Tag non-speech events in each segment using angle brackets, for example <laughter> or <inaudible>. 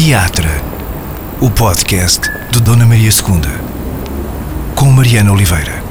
Teatra, o podcast de Dona Maria II, com Mariana Oliveira.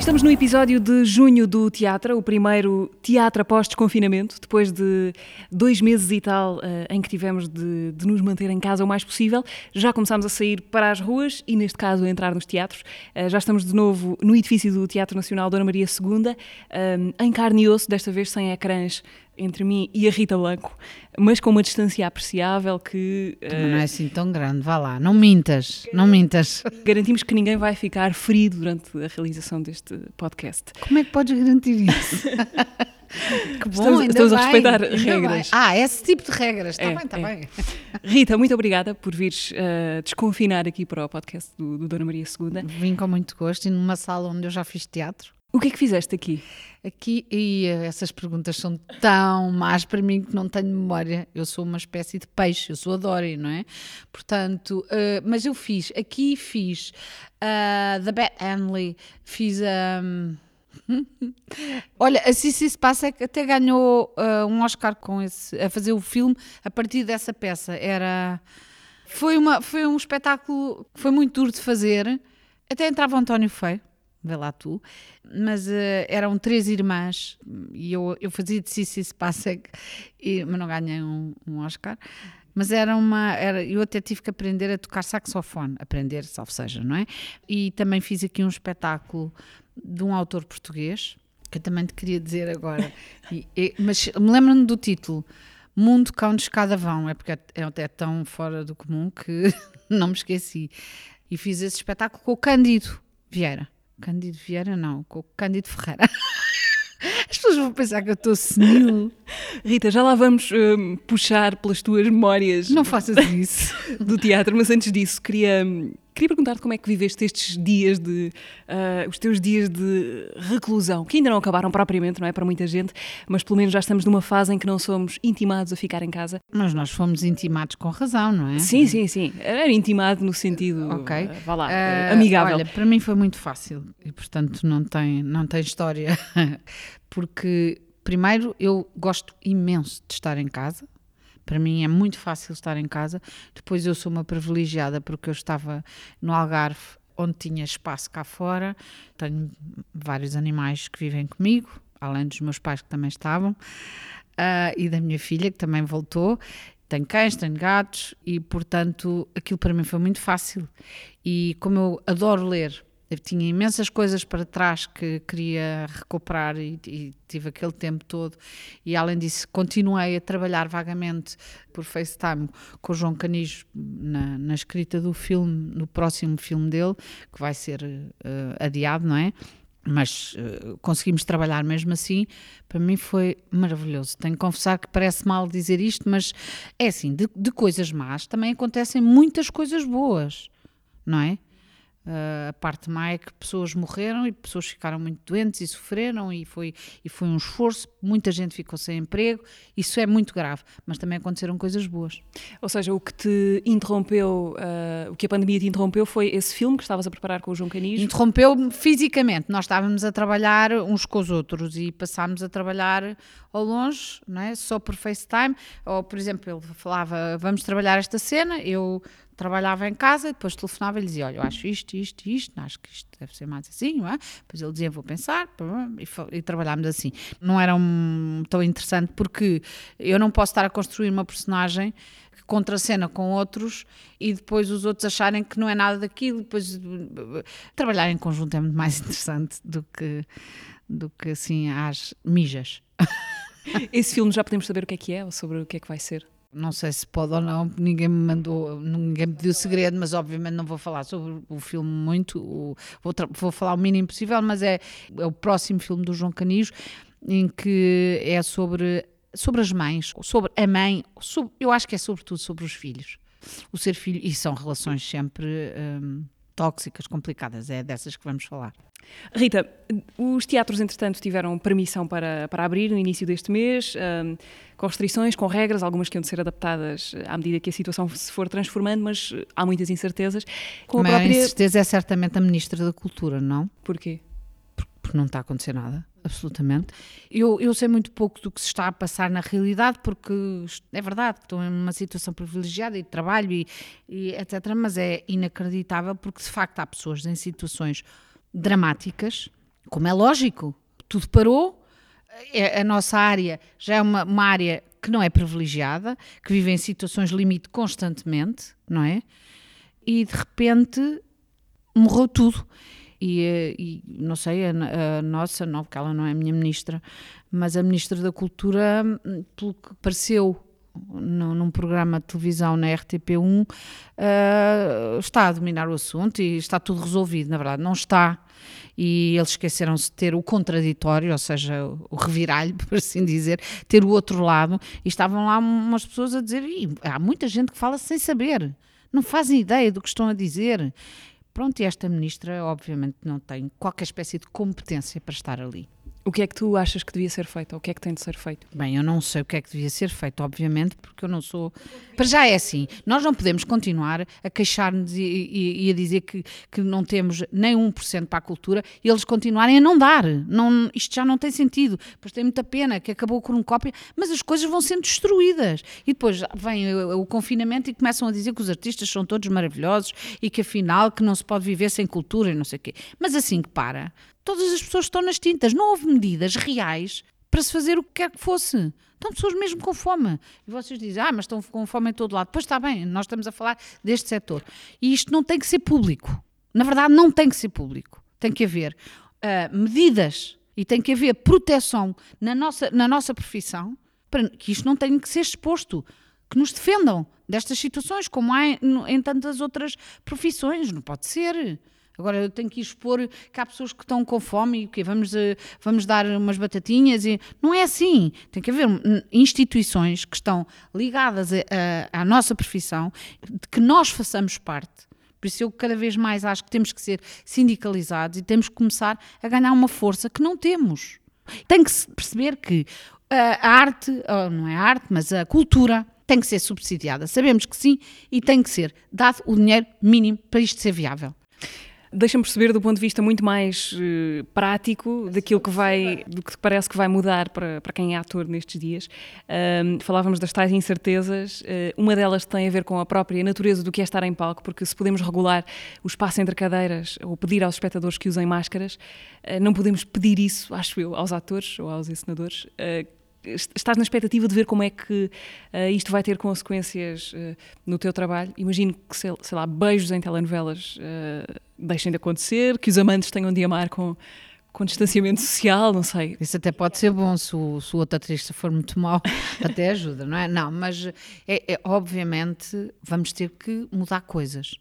Estamos no episódio de junho do Teatro, o primeiro teatro após desconfinamento, depois de dois meses e tal uh, em que tivemos de, de, nos manter em casa o mais possível. Já começámos a sair para as ruas e, neste caso, a entrar nos teatros. Uh, já estamos de novo no edifício do Teatro Nacional Dona Maria II, uh, em carne e osso, desta vez sem ecrãs entre mim e a Rita Blanco, mas com uma distância apreciável que. Uh, não é assim tão grande, vá lá, não mintas, não mintas. Garantimos que ninguém vai ficar ferido durante a realização deste podcast. Como é que podes garantir isso? <laughs> que bom, estamos, estamos a respeitar regras. Ah, esse tipo de regras, está é, bem, está é. bem. Rita, muito obrigada por vires uh, desconfinar aqui para o podcast do, do Dona Maria II. Vim com muito gosto e numa sala onde eu já fiz teatro. O que é que fizeste aqui? Aqui, e essas perguntas são tão más para mim que não tenho memória. Eu sou uma espécie de peixe, eu sou a Dory, não é? Portanto, uh, mas eu fiz, aqui fiz uh, The Bat Hanley, fiz a. Um, <laughs> Olha, a Cici Spacek até ganhou uh, um Oscar com esse, a fazer o filme a partir dessa peça. Era. Foi, uma, foi um espetáculo que foi muito duro de fazer. Até entrava o António Feio vê lá tu, mas uh, eram três irmãs e eu, eu fazia de Cici Spacek, e, mas não ganhei um, um Oscar. Mas era uma. Era, eu até tive que aprender a tocar saxofone, aprender, salvo seja, não é? E também fiz aqui um espetáculo de um autor português, que eu também te queria dizer agora. E, e, mas me lembro-me do título: Mundo Cão de Escada Vão, é porque é, é até tão fora do comum que <laughs> não me esqueci. E fiz esse espetáculo com o Cândido Vieira. Cândido Vieira, não, com o Cândido Ferreira. <laughs> As pessoas vão pensar que eu estou senil. Rita, já lá vamos um, puxar pelas tuas memórias. Não faças isso. <laughs> Do teatro, mas antes disso, queria, queria perguntar-te como é que viveste estes dias de. Uh, os teus dias de reclusão, que ainda não acabaram propriamente, não é? Para muita gente, mas pelo menos já estamos numa fase em que não somos intimados a ficar em casa. Mas nós fomos intimados com razão, não é? Sim, sim, sim. Era intimado no sentido. Ok. Uh, vá lá, uh, amigável. Olha, para mim foi muito fácil e, portanto, não tem, não tem história. <laughs> porque primeiro eu gosto imenso de estar em casa. Para mim é muito fácil estar em casa. Depois eu sou uma privilegiada porque eu estava no Algarve onde tinha espaço cá fora. Tenho vários animais que vivem comigo, além dos meus pais que também estavam, uh, e da minha filha que também voltou. Tenho cães, tenho gatos e, portanto, aquilo para mim foi muito fácil. E como eu adoro ler, tinha imensas coisas para trás que queria recuperar e, e, tive aquele tempo todo. E além disso, continuei a trabalhar vagamente por FaceTime com o João Canijo na, na escrita do filme, no próximo filme dele, que vai ser uh, adiado, não é? Mas uh, conseguimos trabalhar mesmo assim. Para mim foi maravilhoso. Tenho que confessar que parece mal dizer isto, mas é assim: de, de coisas más também acontecem muitas coisas boas, não é? Uh, a parte má é que pessoas morreram e pessoas ficaram muito doentes e sofreram e foi, e foi um esforço, muita gente ficou sem emprego, isso é muito grave, mas também aconteceram coisas boas. Ou seja, o que te interrompeu, uh, o que a pandemia te interrompeu foi esse filme que estavas a preparar com o João Canijo? Interrompeu-me fisicamente, nós estávamos a trabalhar uns com os outros e passámos a trabalhar ao longe, não é? só por FaceTime, ou por exemplo, ele falava, vamos trabalhar esta cena, eu trabalhava em casa, depois telefonava e dizia: Olha, eu acho isto, isto, isto, acho que isto deve ser mais assim, não é? Depois ele dizia: Vou pensar, e, e trabalhámos assim. Não era um, tão interessante porque eu não posso estar a construir uma personagem que contracena com outros e depois os outros acharem que não é nada daquilo. Depois trabalhar em conjunto é muito mais <laughs> interessante do que, do que assim às mijas. Esse filme já podemos saber o que é que é ou sobre o que é que vai ser? Não sei se pode ou não, ninguém me mandou, ninguém me pediu segredo, mas obviamente não vou falar sobre o filme muito, o, vou, vou, falar o mínimo possível, mas é, é o próximo filme do João Canijo, em que é sobre, sobre as mães, sobre a mãe, sobre, eu acho que é sobretudo sobre os filhos. O ser filho, e são relações sempre hum, tóxicas, complicadas, é dessas que vamos falar. Rita, os teatros, entretanto, tiveram permissão para, para abrir no início deste mês, um, com restrições, com regras, algumas que iam de ser adaptadas à medida que a situação se for transformando, mas há muitas incertezas. Com a, a própria... incerteza é certamente a Ministra da Cultura, não? Porquê? porque não está a acontecer nada, absolutamente. Eu, eu sei muito pouco do que se está a passar na realidade, porque é verdade que estou em uma situação privilegiada e de trabalho e, e etc. Mas é inacreditável porque de facto há pessoas em situações dramáticas, como é lógico, tudo parou. É, a nossa área já é uma, uma área que não é privilegiada, que vive em situações limite constantemente, não é? E de repente morreu tudo. E, eh, e, não sei, a, a, nossa, não, porque ela não é a minha ministra, mas a ministra da Cultura, hum, pelo que pareceu no, num programa de televisão na RTP1, uh, eh, está a dominar o assunto e está tudo resolvido. Na verdade, não está. E eles esqueceram-se de ter o contraditório, ou seja, o reviralho, <laughs> por assim dizer, ter o outro lado. E estavam lá umas pessoas a dizer: há muita gente que fala sem saber, não fazem ideia do que estão a dizer. Pronto, e esta ministra, obviamente, não tem qualquer espécie de competência para estar ali. O que é que tu achas que devia ser feito? Ou o que é que tem de ser feito? Bem, eu não sei o que é que devia ser feito, obviamente, porque eu não sou. Para já é assim, nós não podemos continuar a queixar-nos e, e, e, a dizer que, que não temos nem 1% para a cultura e eles continuarem a não dar. Não, isto já não tem sentido. Pois tem muita pena que acabou com um cópia, mas as coisas vão sendo destruídas. E depois vem o, o confinamento e começam a dizer que os artistas são todos maravilhosos e que afinal que não se pode viver sem cultura e não sei o quê. Mas assim que para todas as pessoas estão nas tintas. Não houve medidas reais para se fazer o que quer que fosse. Estão pessoas mesmo com fome. E vocês dizem, ah, mas estão com fome em todo lado. Pois está bem, nós estamos a falar deste setor. E isto não tem que ser público. Na verdade, não tem que ser público. Tem que haver uh, medidas e tem que haver proteção na nossa, na nossa profissão para que isto não tenha que ser exposto. Que nos defendam destas situações, como há em, em tantas outras profissões. Não pode ser. Agora eu tenho que expor que há pessoas que estão com fome e que vamos, eh, vamos dar umas batatinhas e não é assim. Tem que haver instituições que estão ligadas a, a, à nossa profissão, de que nós façamos parte. Por isso eu cada vez mais acho que temos que ser sindicalizados e temos que começar a ganhar uma força que não temos. Tem que perceber que eh, a arte, não é a arte, mas a cultura tem que ser subsidiada. Sabemos que sim e tem que ser dado o dinheiro mínimo para isto ser viável deixa-me perceber do ponto de vista muito mais uh, prático daquilo que vai, do que parece que vai mudar para, para quem é ator nestes dias. Um, falávamos das tais incertezas, uh, uma delas tem a ver com a própria natureza do que é estar em palco, porque se podemos regular o espaço entre cadeiras ou pedir aos espectadores que usem máscaras, uh, não podemos pedir isso, acho eu, aos atores ou aos encenadores estás na expectativa de ver como é que uh, isto vai ter consequências uh, no teu trabalho. Imagino que, sei, sei lá, beijos em telenovelas uh, deixem de acontecer, que os amantes tenham de amar com, com distanciamento social, não sei. Isso até pode ser bom se o, se o outro atriz for muito mau, <laughs> até ajuda, não é? Não, mas é, é, obviamente vamos ter que mudar coisas.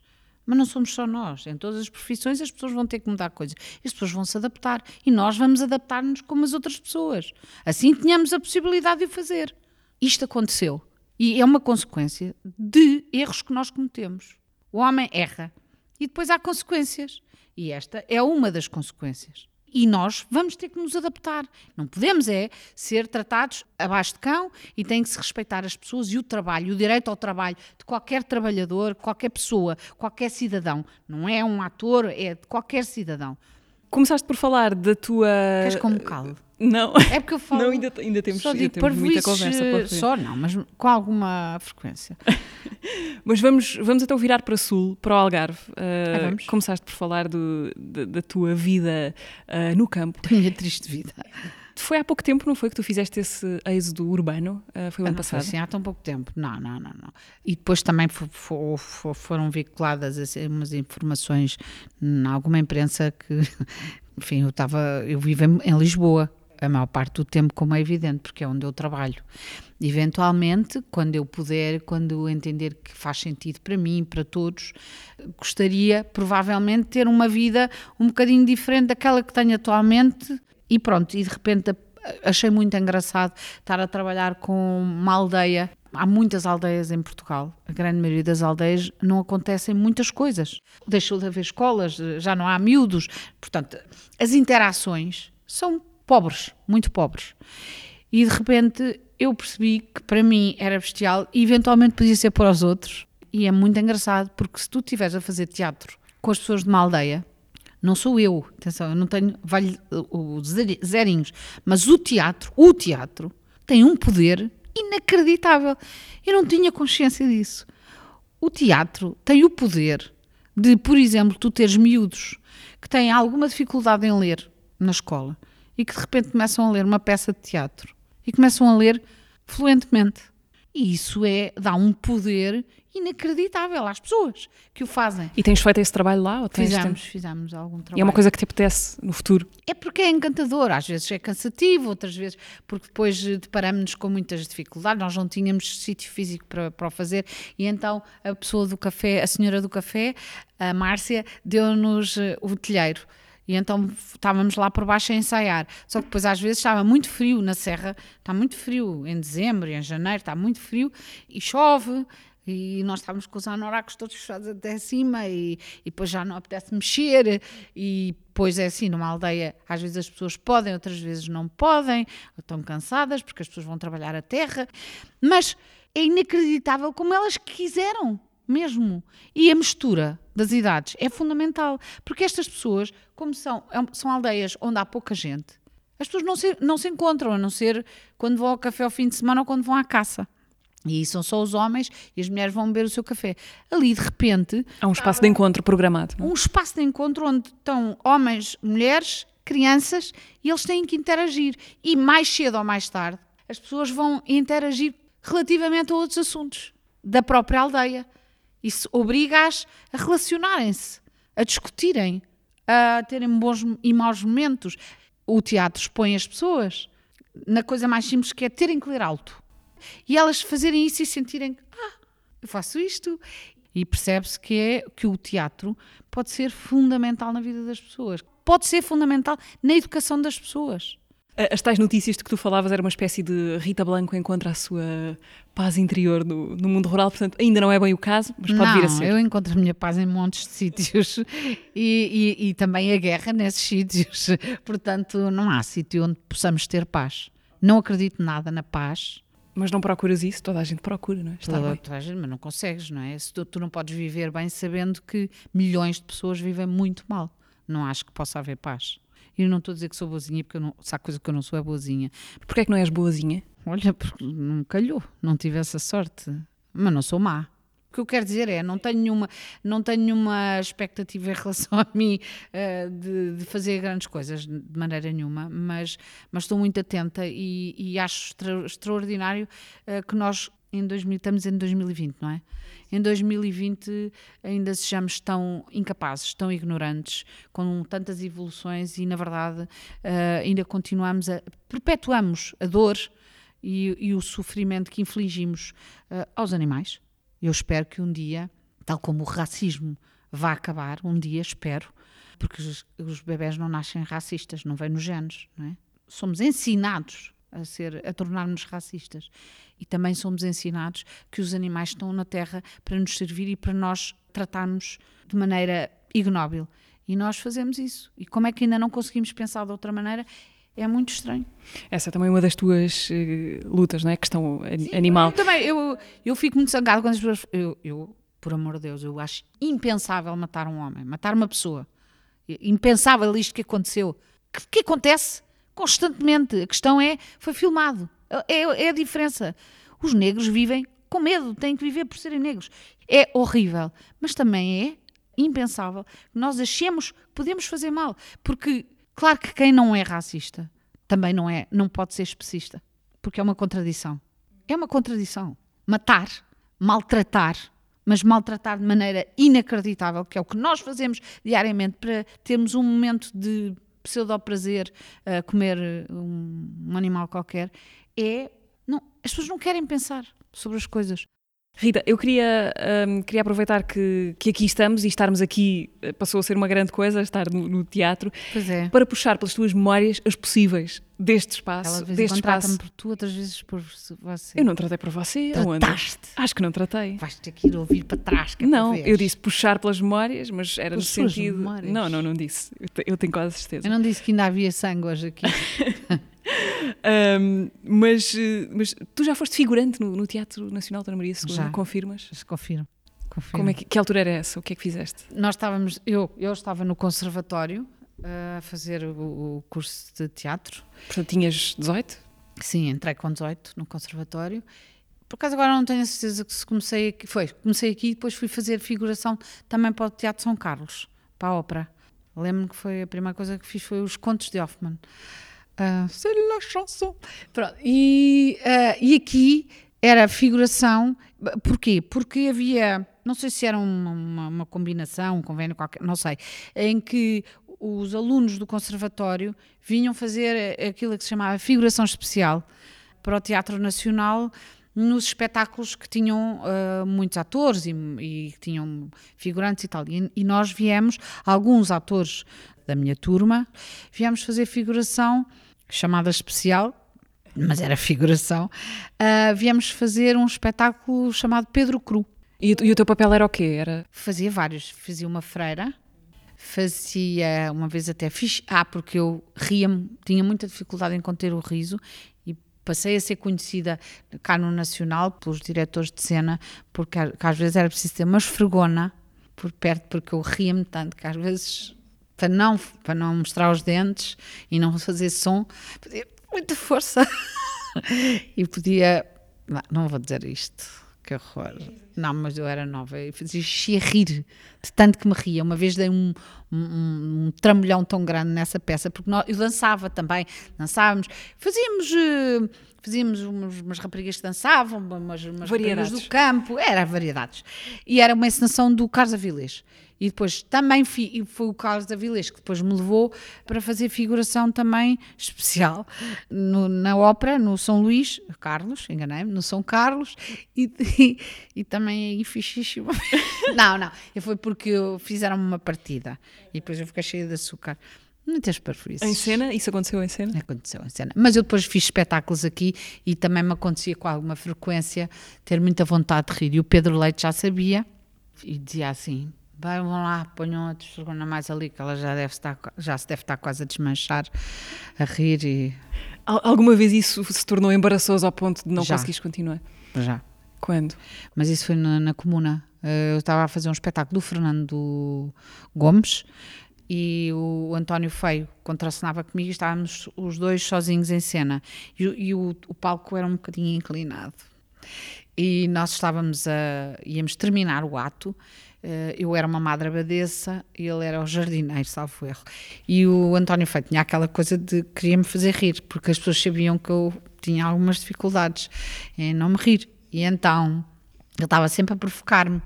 Mas não somos só nós. Em todas as profissões as pessoas vão ter que mudar coisas. As pessoas vão se adaptar. E nós vamos adaptar-nos como as outras pessoas. Assim tenhamos a possibilidade de o fazer. Isto aconteceu. E é uma consequência de erros que nós cometemos. O homem erra. E depois há consequências. E esta é uma das consequências e nós vamos ter que nos adaptar. Não podemos é ser tratados abaixo de cão e tem que se respeitar as pessoas e o trabalho, o direito ao trabalho de qualquer trabalhador, qualquer pessoa, qualquer cidadão. Não é um ator, é de qualquer cidadão. Começaste por falar da tua. Queres como caldo? Não. É porque eu <laughs> falo. Não, ainda, ainda temos, só ainda temos muita conversa para Só não, mas com alguma frequência. <laughs> mas vamos, vamos então virar para Sul, para o Algarve. Uh, ah, vamos. Começaste por falar do, da, da, tua vida uh, no campo. Da minha triste vida. Foi há pouco tempo, não foi, que tu fizeste esse êxodo urbano? Uh, foi o ano ah, passado? Foi assim, há tão pouco tempo. Não, não, não. não. E depois também for, for, foram veiculadas assim, umas informações em alguma imprensa que, <laughs> enfim, eu estava, eu vivo em, em Lisboa a maior parte do tempo, como é evidente, porque é onde eu trabalho. Eventualmente, quando eu puder, quando eu entender que faz sentido para mim, para todos, gostaria provavelmente ter uma vida um bocadinho diferente daquela que tenho atualmente e pronto, e de repente achei muito engraçado estar a trabalhar com uma aldeia. Há muitas aldeias em Portugal. A grande maioria das aldeias não acontecem muitas coisas. Deixou de haver escolas, já não há miúdos. Portanto, as interações são pobres, muito pobres. E de repente eu percebi que para mim era bestial e eventualmente podia ser para os outros. E é muito engraçado porque se tu estiveres a fazer teatro com as pessoas de uma aldeia, Não sou eu, atenção, eu não tenho vale, os zerinhos, mas o teatro, o teatro, tem um poder inacreditável. Eu não tinha consciência disso. O teatro tem o poder de, por exemplo, tu teres miúdos que têm alguma dificuldade em ler na escola e que de repente começam a ler uma peça de teatro e começam a ler fluentemente. E isso é, dá um poder inacreditável às pessoas que o fazem. E tens feito esse trabalho lá? Ou tens fizemos, fizemos algum trabalho. E é uma coisa que te apetece no futuro? É porque é encantador, às vezes é cansativo, outras vezes porque depois deparamos-nos com muitas dificuldades, nós não tínhamos sítio físico para, para o fazer e então a pessoa do café, a senhora do café, a Márcia, deu-nos eh, o telheiro. E então estávamos lá por baixo a ensaiar. Só que depois às vezes estava muito frio na serra, está muito frio em dezembro e em janeiro, está muito frio e chove. E nós estávamos com os anoracos todos fechados até cima e, e depois já não apetece mexer. E depois é assim, numa aldeia às vezes as pessoas podem, outras vezes não podem, estão cansadas porque as pessoas vão trabalhar a terra, mas é inacreditável como elas quiseram mesmo. E a mistura das idades é fundamental, porque estas pessoas, como são, é são aldeias onde há pouca gente, as pessoas não se, não se encontram, a não ser quando vão ao café ao fim de semana ou quando vão à caça. E são só os homens e as mulheres vão beber o seu café. Ali, de repente. Há um espaço de encontro programado. É? Um espaço de encontro onde estão homens, mulheres, crianças e eles têm que interagir. E mais cedo ou mais tarde, as pessoas vão interagir relativamente a outros assuntos da própria aldeia. Isso obriga-as a relacionarem-se, a discutirem, a terem bons e maus momentos. O teatro expõe as pessoas na coisa mais simples que é terem que ler alto. E elas fazerem isso e sentirem, ah, eu faço isto. E percebe-se que, é, que o teatro pode ser fundamental na vida das pessoas. Pode ser fundamental na educação das pessoas. As tais notícias de que tu falavas era uma espécie de Rita Blanco encontra a sua paz interior no, no mundo rural, portanto ainda não é bem o caso, mas pode não, vir a ser. eu encontro a minha paz em montes de sítios <laughs> e, e, e também a guerra nesses <laughs> sítios, portanto não há sítio onde possamos ter paz. Não acredito nada na paz. Mas não procuras isso? Toda a gente procura, não é? Estar toda, toda a gente, mas não consegues, não é? Tu, tu não podes viver bem sabendo que milhões de pessoas vivem muito mal. Não acho que possa haver paz. E não estou a dizer que sou boazinha, porque não, se há coisa que eu não sou é boazinha. Porquê é que não és boazinha? Olha, porque não calhou, não tive essa sorte. Mas não sou má. O que eu quero dizer é, não tenho nenhuma, não tenho nenhuma expectativa em relação a mim uh, de, de, fazer grandes coisas, de maneira nenhuma, mas, mas estou muito atenta e, e acho extra, extraordinário uh, que nós em 2000, estamos em 2020, não é? Em 2020 ainda sejamos tão incapazes, tão ignorantes, com tantas evoluções e, na verdade, uh, ainda continuamos a. perpetuamos a dor e, e o sofrimento que infligimos uh, aos animais. Eu espero que um dia, tal como o racismo vá acabar, um dia espero, porque os, os bebés não nascem racistas, não vêm nos genes, não é? Somos ensinados a ser a tornar-nos racistas e também somos ensinados que os animais estão na terra para nos servir e para nós tratarmos de maneira ignóbil e nós fazemos isso e como é que ainda não conseguimos pensar de outra maneira é muito estranho. Essa é também uma das tuas uh, lutas, não é? Questão Sim, animal. Eu também, eu, eu fico muito zangado quando as pessoas. Eu, eu, por amor de Deus, eu acho impensável matar um homem, matar uma pessoa. Impensável isto que aconteceu. Que, que acontece? Constantemente. A questão é, foi filmado. É, é a diferença. Os negros vivem com medo, têm que viver por serem negros. É horrível, mas também é impensável que nós achemos que podemos fazer mal, porque claro que quem não é racista também não é, não pode ser especista, porque é uma contradição. É uma contradição. Matar, maltratar, mas maltratar de maneira inacreditável, que é o que nós fazemos diariamente para termos um momento de pseudo-prazer a comer um, um, animal qualquer, é. Não, as pessoas não querem pensar sobre as coisas. Rita, eu queria, um, queria aproveitar que, que aqui estamos e estarmos aqui eh, passou a ser uma grande coisa, estar no, no teatro, é. para puxar pelas tuas memórias as possíveis deste espaço. Ela deste espaço. por tu, outras vezes por você. Eu não tratei por você. Trataste. Acho que não tratei. Vais ter que ir ouvir para trás. Que é não, eu disse puxar pelas memórias, mas era Por no sentido. Memórias. Não, não, não disse. Eu, eu tenho quase certeza. Eu não disse que ainda havia sangue hoje aqui. <laughs> um, mas, mas tu já foste figurante no, no Teatro Nacional da Maria II, já. confirmas? Já confirmo. Confirmo. Como é que, que altura era essa? O que é que fizeste? Nós estávamos, eu, eu estava no conservatório eh, a fazer o, o curso de teatro. Portanto, tinhas 18? Sim, entrei com 18 no conservatório. Por acaso agora não tenho a certeza que se comecei aqui, foi, comecei aqui e depois fui fazer figuração também para o Teatro São Carlos, para a ópera. Lembro-me que foi a primeira coisa que fiz foi os contos de Hoffmann. C'est la chanson. Pronto, E, ah, e aqui era figuração, porquê? Porque havia, não sei se era uma, uma, uma combinação, um convênio qualquer, não sei, em que os alunos do conservatório vinham fazer aquilo que se chamava figuração especial para o Teatro Nacional nos espetáculos que tinham uh, muitos atores e, e, que tinham figurantes e tal. E, e, nós viemos, alguns atores da minha turma, viemos fazer figuração chamada especial, mas era figuração, uh, viemos fazer um espetáculo chamado Pedro Cru. E, e o teu papel era o quê? Era... Fazia vários. Fazia uma freira, fazia uma vez até fiz ah porque eu ria tinha muita dificuldade em conter o riso e passei a ser conhecida cá no Nacional pelos diretores de cena porque às vezes era preciso ter uma esfregona por perto porque eu ria-me tanto que às vezes para não para não mostrar os dentes e não fazer som podia muita força <laughs> e podia não, não vou dizer isto que horror. Não, mas eu era nova e fazia xixi a rir de tanto que me ria. Uma vez dei um, um, um trambolhão tão grande nessa peça, porque nós, eu dançava também, dançávamos, fazíamos. Uh, fazíamos umas, umas, raparigas que dançavam, umas, umas raparigas do campo, era variedades. E era uma encenação do Carlos Avilés. E depois também fi, foi o Carlos Avilés que depois me levou para fazer figuração também especial no, na ópera, no São Luís, Carlos, enganei-me, no São Carlos, e, e, e também aí fiz xixi. <laughs> não, não, foi porque fizeram uma partida e depois eu fiquei cheia de açúcar. Muitas parvoíces. Em cena? Isso aconteceu em cena? Aconteceu em cena. Mas eu depois fiz espetáculos aqui e também me acontecia com alguma frequência ter muita vontade de rir. E o Pedro Leite já sabia e dizia assim: vão lá, ponham a testosterona mais ali, que ela já, deve estar, já se deve estar quase a desmanchar, a rir e... Alguma vez isso se tornou embaraçoso ao ponto de não já. conseguires continuar? Já. Quando? Mas isso foi na, na comuna. Eu estava a fazer um espetáculo do Fernando Gomes e o António Feio contracenava comigo e estávamos os dois sozinhos em cena. E, e o, o, palco era um bocadinho inclinado. E nós estávamos a. íamos terminar o ato. Eu era uma madre abadesa e ele era o jardineiro, salvo erro. E o António Feio tinha aquela coisa de queria-me fazer rir, porque as pessoas sabiam que eu tinha algumas dificuldades em não me rir. E então ele estava sempre a provocar-me.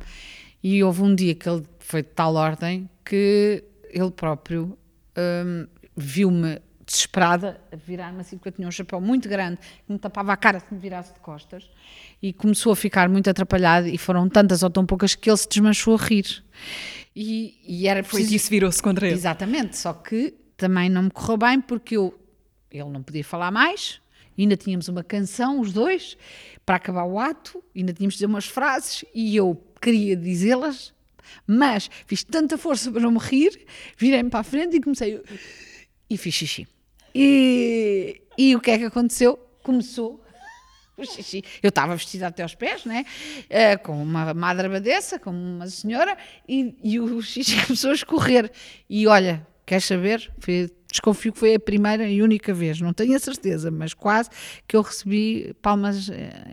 E houve um dia que ele foi de tal ordem que ele próprio um, viu-me desesperada a virar-me assim, porque eu tinha um chapéu muito grande que me tapava a cara se me virasse de costas e começou a ficar muito atrapalhado e foram tantas ou tão poucas que ele se desmanchou a rir. E, e era preciso... Foi que isso virou-se contra ele. Exatamente, só que também não me correu bem porque eu, ele não podia falar mais, ainda tínhamos uma canção, os dois, para acabar o ato, ainda tínhamos de dizer umas frases e eu queria dizê-las, mas fiz tanta força para não me rir, virei-me para a frente e comecei e fiz xixi. E, e o que é que aconteceu? Começou <laughs> o xixi. Eu estava vestida até aos pés, né? Uh, com uma madre abadesa, com uma senhora, e, e o <laughs> xixi começou a escorrer. E olha, queres saber? Foi, desconfio que foi a primeira e única vez, não tenho a certeza, mas quase que eu recebi palmas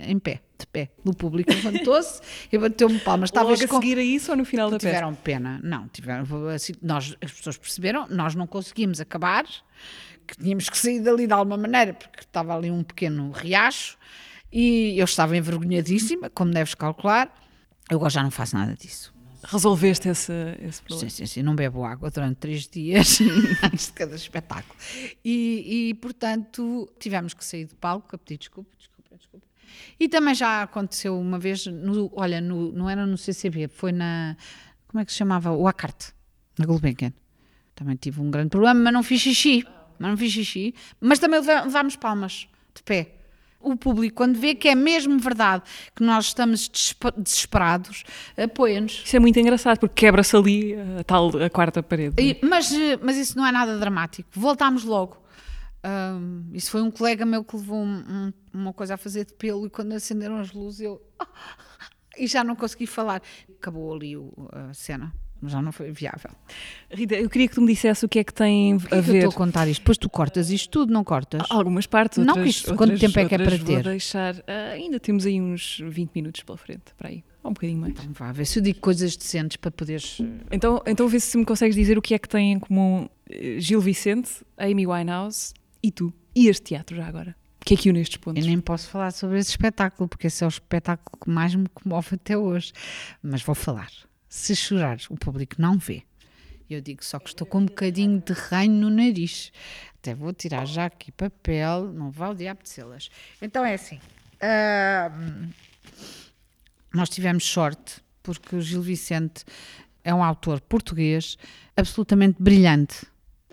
em pé, de pé. O público levantou-se e bateu-me palmas. Logo a seguir a isso ou no final da peça? Tiveram pena, não, tiveram, assim, nós, as pessoas perceberam, nós não conseguimos acabar, que tínhamos que sair dali de alguma maneira, porque estava ali um pequeno riacho, e eu estava envergonhadíssima, como deves calcular, eu agora já não faço nada disso. Resolveste esse, esse problema? Sim, sim, sim, não bebo água durante três dias <laughs> antes de cada espetáculo. E, e, portanto, tivemos que sair do palco a pedir desculpa, desculpa, desculpa. E também já aconteceu uma vez, no, olha, no, não era no CCB, foi na, como é que se chamava? O Acarte, na Gulbenkian. Também tive um grande problema, mas não fiz xixi, não fiz xixi, mas também levámos palmas, de pé o público, quando vê que é mesmo verdade que nós estamos desesperados, apoia-nos. Isso é muito engraçado, porque quebra-se ali a tal a quarta parede. E, mas, mas isso não é nada dramático. Voltámos logo. Um, isso foi um colega meu que levou um, um, uma coisa a fazer de pelo e quando acenderam as luzes eu <laughs> e já não consegui falar. Acabou ali o- a cena, já não foi viável. Rita, eu queria que tu me dissesse o que é que tem Porquê a que eu ver. estou a contar isto? Depois tu cortas isto tudo, não cortas? Algumas partes, Não, outras, que isto- quanto outras- tempo é que é para vou ter? deixar. ah, ainda temos aí uns 20 minutos pela frente, para aí, ou um bocadinho mais. Então vá, ver se eu digo coisas decentes para poderes. Então, então vê se me consegues dizer o que é que têm em comum eh, Gil Vicente, Amy Winehouse e tu. E este teatro já agora. O que é que une estes pontos? Eu nem posso falar sobre esse espetáculo, porque esse é o espetáculo que mais me comove até hoje. Mas vou falar. Se chorares, o público não vê. Eu digo só que estou com um bocadinho de reino no nariz. Até vou tirar já aqui papel, não vá o diabo de selas. Então é assim. ahm, nós tivemos sorte, porque o Gil Vicente é um autor português absolutamente brilhante.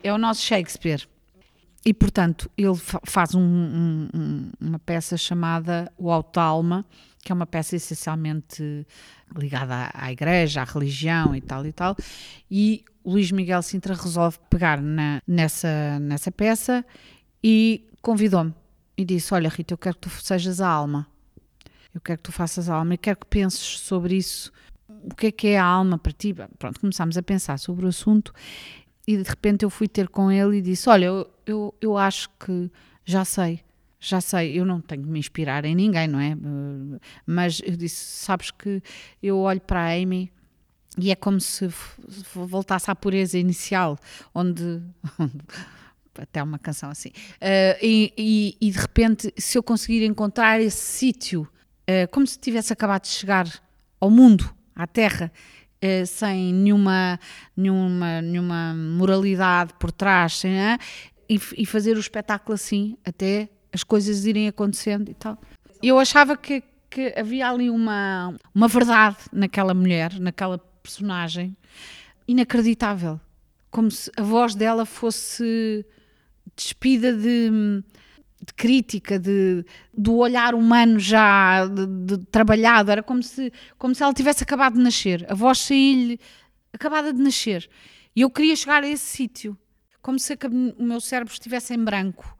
É o nosso Shakespeare. E, portanto, ele fa- faz um- um- um- uma peça chamada O Alto Alma, que é uma peça essencialmente ligada à, à igreja, à religião e tal e tal. E o Luís Miguel Sintra resolve pegar na- nessa, nessa peça e convidou-me. E disse: Olha, Rita, eu quero que tu sejas a alma. Eu quero que tu faças a alma e quero que penses sobre isso. O que é que é a alma para ti? Pronto, começámos a pensar sobre o assunto e de repente eu fui ter com ele e disse: Olha, eu, eu, eu acho que já sei, já sei, eu não tenho que me inspirar em ninguém, não é? Mas eu disse: Sabes que eu olho para a Amy e é como se voltasse à pureza inicial, onde. <laughs> até uma canção assim. Eh, e, e- e de repente, se eu conseguir encontrar esse sítio, eh, como se tivesse acabado de chegar ao mundo, à Terra, eh, sem nenhuma, nenhuma, nenhuma moralidade por trás, e, e fazer o espetáculo assim, até as coisas irem acontecendo e tal. Eu achava que, que havia ali uma, uma verdade naquela mulher, naquela personagem, inacreditável. Como se a voz dela fosse despida de, de crítica, de, do olhar humano já de, de trabalhado. Era como se, como se ela tivesse acabado de nascer. A voz saía-lhe acabada de nascer. E eu queria chegar a esse sítio. Como se o meu cérebro estivesse em branco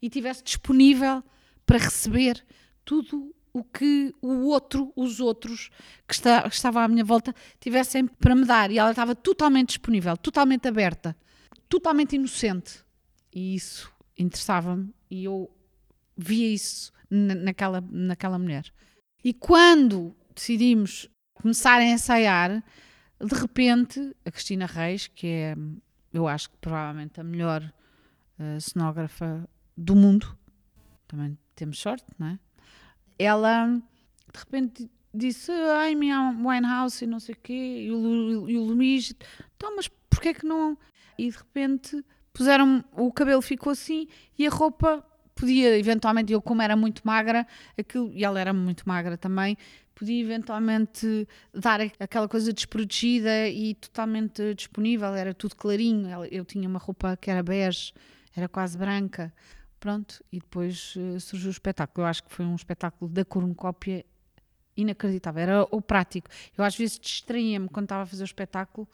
e estivesse disponível para receber tudo o que o outro, os outros que, está, que estavam à minha volta tivessem para me dar. E ela estava totalmente disponível, totalmente aberta, totalmente inocente. E isso interessava-me e eu via isso na- naquela, naquela mulher. E quando decidimos começar a ensaiar, de repente, a Cristina Reis, que é, eu acho que provavelmente a melhor eh, cenógrafa do mundo, também temos sorte, não é? Ela, de repente, disse: Ai, minha Winehouse e não sei o quê, e o, e o Luís, então, mas porquê que não? E de repente puseram o cabelo ficou assim e a roupa podia eventualmente, eu como era muito magra, aquilo, e ela era muito magra também, podia eventualmente dar aquela coisa desprotegida e totalmente disponível, era tudo clarinho, eu tinha uma roupa que era bege, era quase branca, pronto, e depois eh, surgiu o espetáculo, eu acho que foi um espetáculo da cornucópia inacreditável, era o prático, eu às vezes distraía-me quando estava a fazer o espetáculo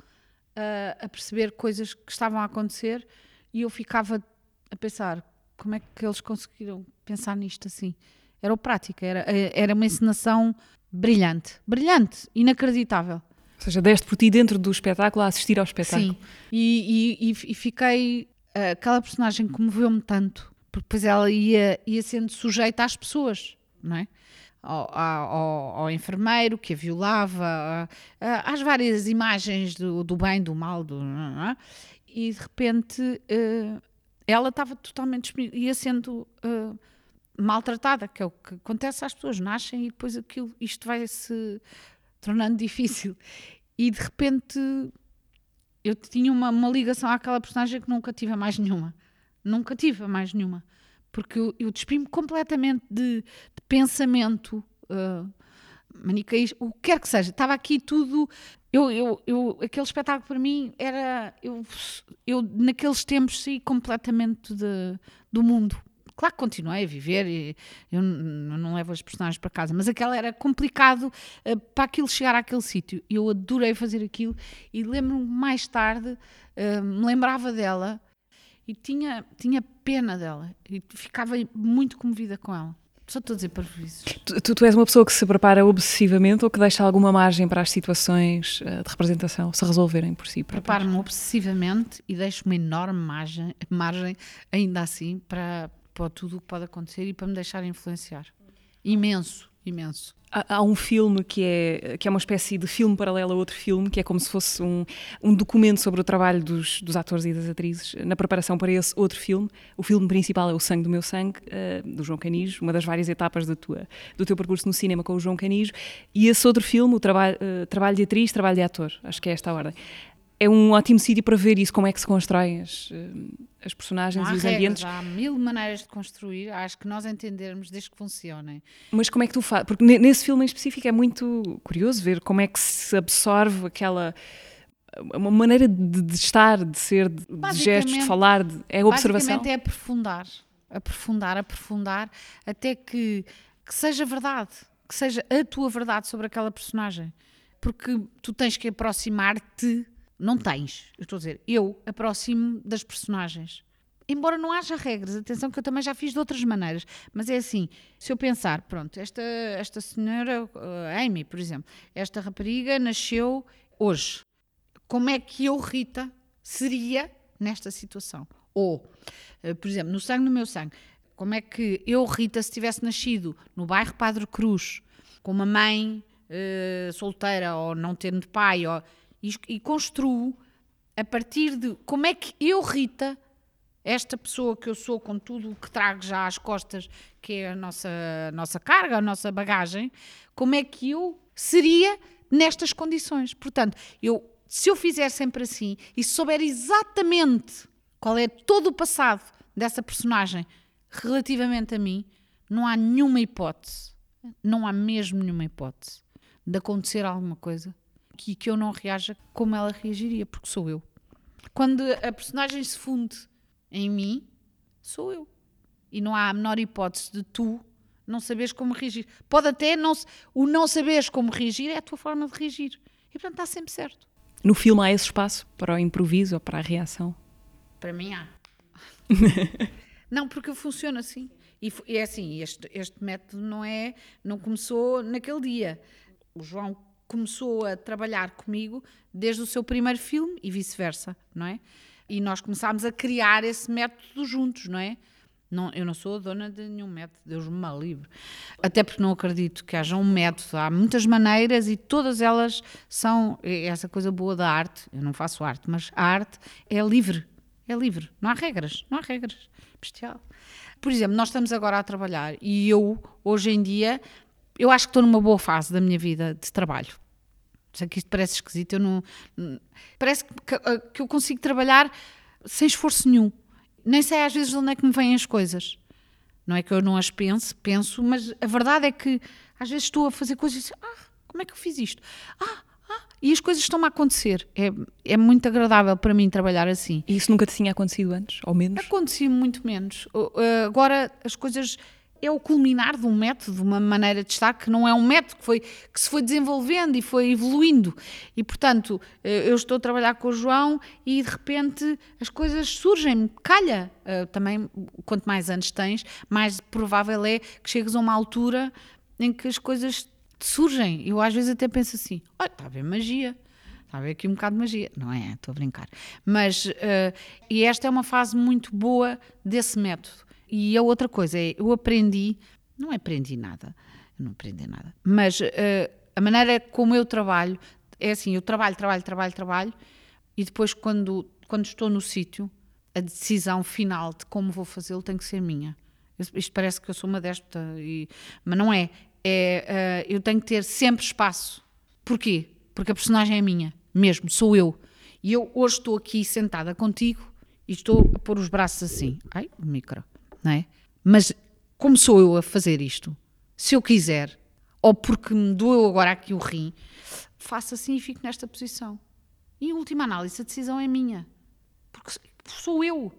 a, a perceber coisas que estavam a acontecer e eu ficava a pensar como é que eles conseguiram pensar nisto assim. Era o prático, era, era uma encenação brilhante, brilhante, inacreditável. Ou seja, deste por ti dentro do espetáculo a assistir ao espetáculo. Sim, e, e, e- fiquei. eh, Aquela personagem comoveu-me tanto, porque depois ela ia, ia sendo sujeita às pessoas, não é? Ao, ao- ao- enfermeiro que a violava, às várias imagens do, do bem, do mal, do, é? e de repente eh, ela estava totalmente ia sendo eh, maltratada, que é o que acontece às pessoas, nascem e depois aquilo, isto vai se tornando <laughs> difícil. E de repente eu tinha uma, uma ligação àquela personagem que nunca tive mais nenhuma. Nunca tive a mais nenhuma. Porque eu, eu despi-me completamente de, de pensamento uh, manicaísta, o que quer que seja. Estava aqui tudo. Eu, eu, eu, aquele espetáculo para mim era. Eu, eu naqueles tempos saí completamente de, do mundo. Claro que continuei a viver e eu não levo as personagens para casa, mas aquela era complicado eh, para aquilo chegar àquele sítio. Eu adorei fazer aquilo e lembro-me mais tarde, eh, me lembrava dela e tinha, tinha pena dela e ficava muito comovida com ela. Só estou a dizer parvoíces. Tu, tu, és uma pessoa que se prepara obsessivamente ou que deixa alguma margem para as situações uh, de representação se resolverem por si? Preparo-me obsessivamente e deixo uma enorme margem, margem ainda assim, para, para tudo o que pode acontecer e para me deixar influenciar. Imenso, imenso. Há, um filme que é, que é uma espécie de filme paralelo a outro filme, que é como se fosse um, um documento sobre o trabalho dos, dos atores e das atrizes na preparação para esse outro filme. O filme principal é O Sangue do Meu Sangue, uh, do João Canijo, uma das várias etapas da tua, do teu percurso no cinema com o João Canijo. E esse outro filme, o trabalho, uh, trabalho de atriz, trabalho de ator. Acho que é esta a ordem é um ótimo sítio para ver isso, como é que se constroem as, eh, as personagens e os regras, ambientes. Há mil maneiras de construir, acho que nós entendermos desde que funcionem. Mas como é que tu fazes? Porque nesse filme em específico é muito curioso ver como é que se absorve aquela uma maneira de, de estar, de ser, de, de gestos, de falar, de, é observação. Basicamente é aprofundar, aprofundar, aprofundar, até que, que seja verdade, que seja a tua verdade sobre aquela personagem. Porque tu tens que aproximar-te não tens. Eu estou a dizer, eu aproximo das personagens. Embora não haja regras, atenção que eu também já fiz de outras maneiras, mas é assim, se eu pensar, pronto, esta, esta senhora, uh, Amy, por exemplo, esta rapariga nasceu hoje. Como é que eu, Rita, seria nesta situação? Ou, uh, por exemplo, no sangue no meu sangue, como é que eu, Rita, se tivesse nascido no bairro Padre Cruz, com uma mãe uh, solteira ou não tendo pai, ou e, e construo a partir de como é que eu, Rita, esta pessoa que eu sou, com tudo o que trago já às costas, que é a nossa, a nossa carga, a nossa bagagem, como é que eu seria nestas condições? Portanto, eu, se eu fizer sempre assim e souber exatamente qual é todo o passado dessa personagem relativamente a mim, não há nenhuma hipótese, não há mesmo nenhuma hipótese de acontecer alguma coisa que, que eu não reaja como ela reagiria, porque sou eu. Quando a personagem se funde em mim, sou eu. E não há a menor hipótese de tu não saberes como reagir. Pode até não, o não saberes como reagir é a tua forma de reagir. E portanto está sempre certo. No filme há esse espaço para o improviso ou para a reação? Para mim há. <laughs> não, porque eu funciono assim. E é assim, este, este método não é, não começou naquele dia. O João começou a trabalhar comigo desde o seu primeiro filme e vice-versa, não é? E nós começámos a criar esse método juntos, não é? Não, eu não sou dona de nenhum método, Deus me livre. Até porque não acredito que haja um método. Há muitas maneiras e todas elas são é essa coisa boa da arte. Eu não faço arte, mas a arte é livre. É livre. Não há regras. Não há regras. Bestial. Por exemplo, nós estamos agora a trabalhar e eu, hoje em dia, eu acho que estou numa boa fase da minha vida de trabalho. Sei que isto parece esquisito, eu não. Parece que, que eu consigo trabalhar sem esforço nenhum. Nem sei às vezes de onde é que me vêm as coisas. Não é que eu não as pense, penso, mas a verdade é que às vezes estou a fazer coisas e digo, ah, como é que eu fiz isto? Ah, ah, e as coisas estão-me a acontecer. É, é muito agradável para mim trabalhar assim. E isso nunca te tinha acontecido antes, ou menos? Acontecia muito menos. Agora as coisas é o culminar de um método, de uma maneira de estar que não é um método que, foi, que se foi desenvolvendo e foi evoluindo. E, portanto, eh, eu estou a trabalhar com o João e, de repente, as coisas surgem, calha. Eh, também, quanto mais anos tens, mais provável é que chegues a uma altura em que as coisas surgem. Eu, às vezes, até penso assim: olha, está a ver magia. Está a ver aqui um bocado de magia. Não é? Estou a brincar. Mas, uh, e esta é uma fase muito boa desse método e a outra coisa é, eu aprendi, não aprendi nada, não aprendi nada, mas uh, a maneira como eu trabalho é assim, eu trabalho, trabalho, trabalho, trabalho e depois quando, quando estou no sítio, a decisão final de como vou fazê-lo tem que ser minha. Isto parece que eu sou uma déspota, e, mas não é. é uh, eu tenho que ter sempre espaço. Porquê? Porque a personagem é minha, mesmo, sou eu. E eu hoje estou aqui sentada contigo e estou a pôr os braços assim. Ai, o micro não é? Mas como sou eu a fazer isto? Se eu quiser, ou porque me doeu agora aqui o rim, faço assim e fico nesta posição. E em última análise, a decisão é minha. Porque sou eu.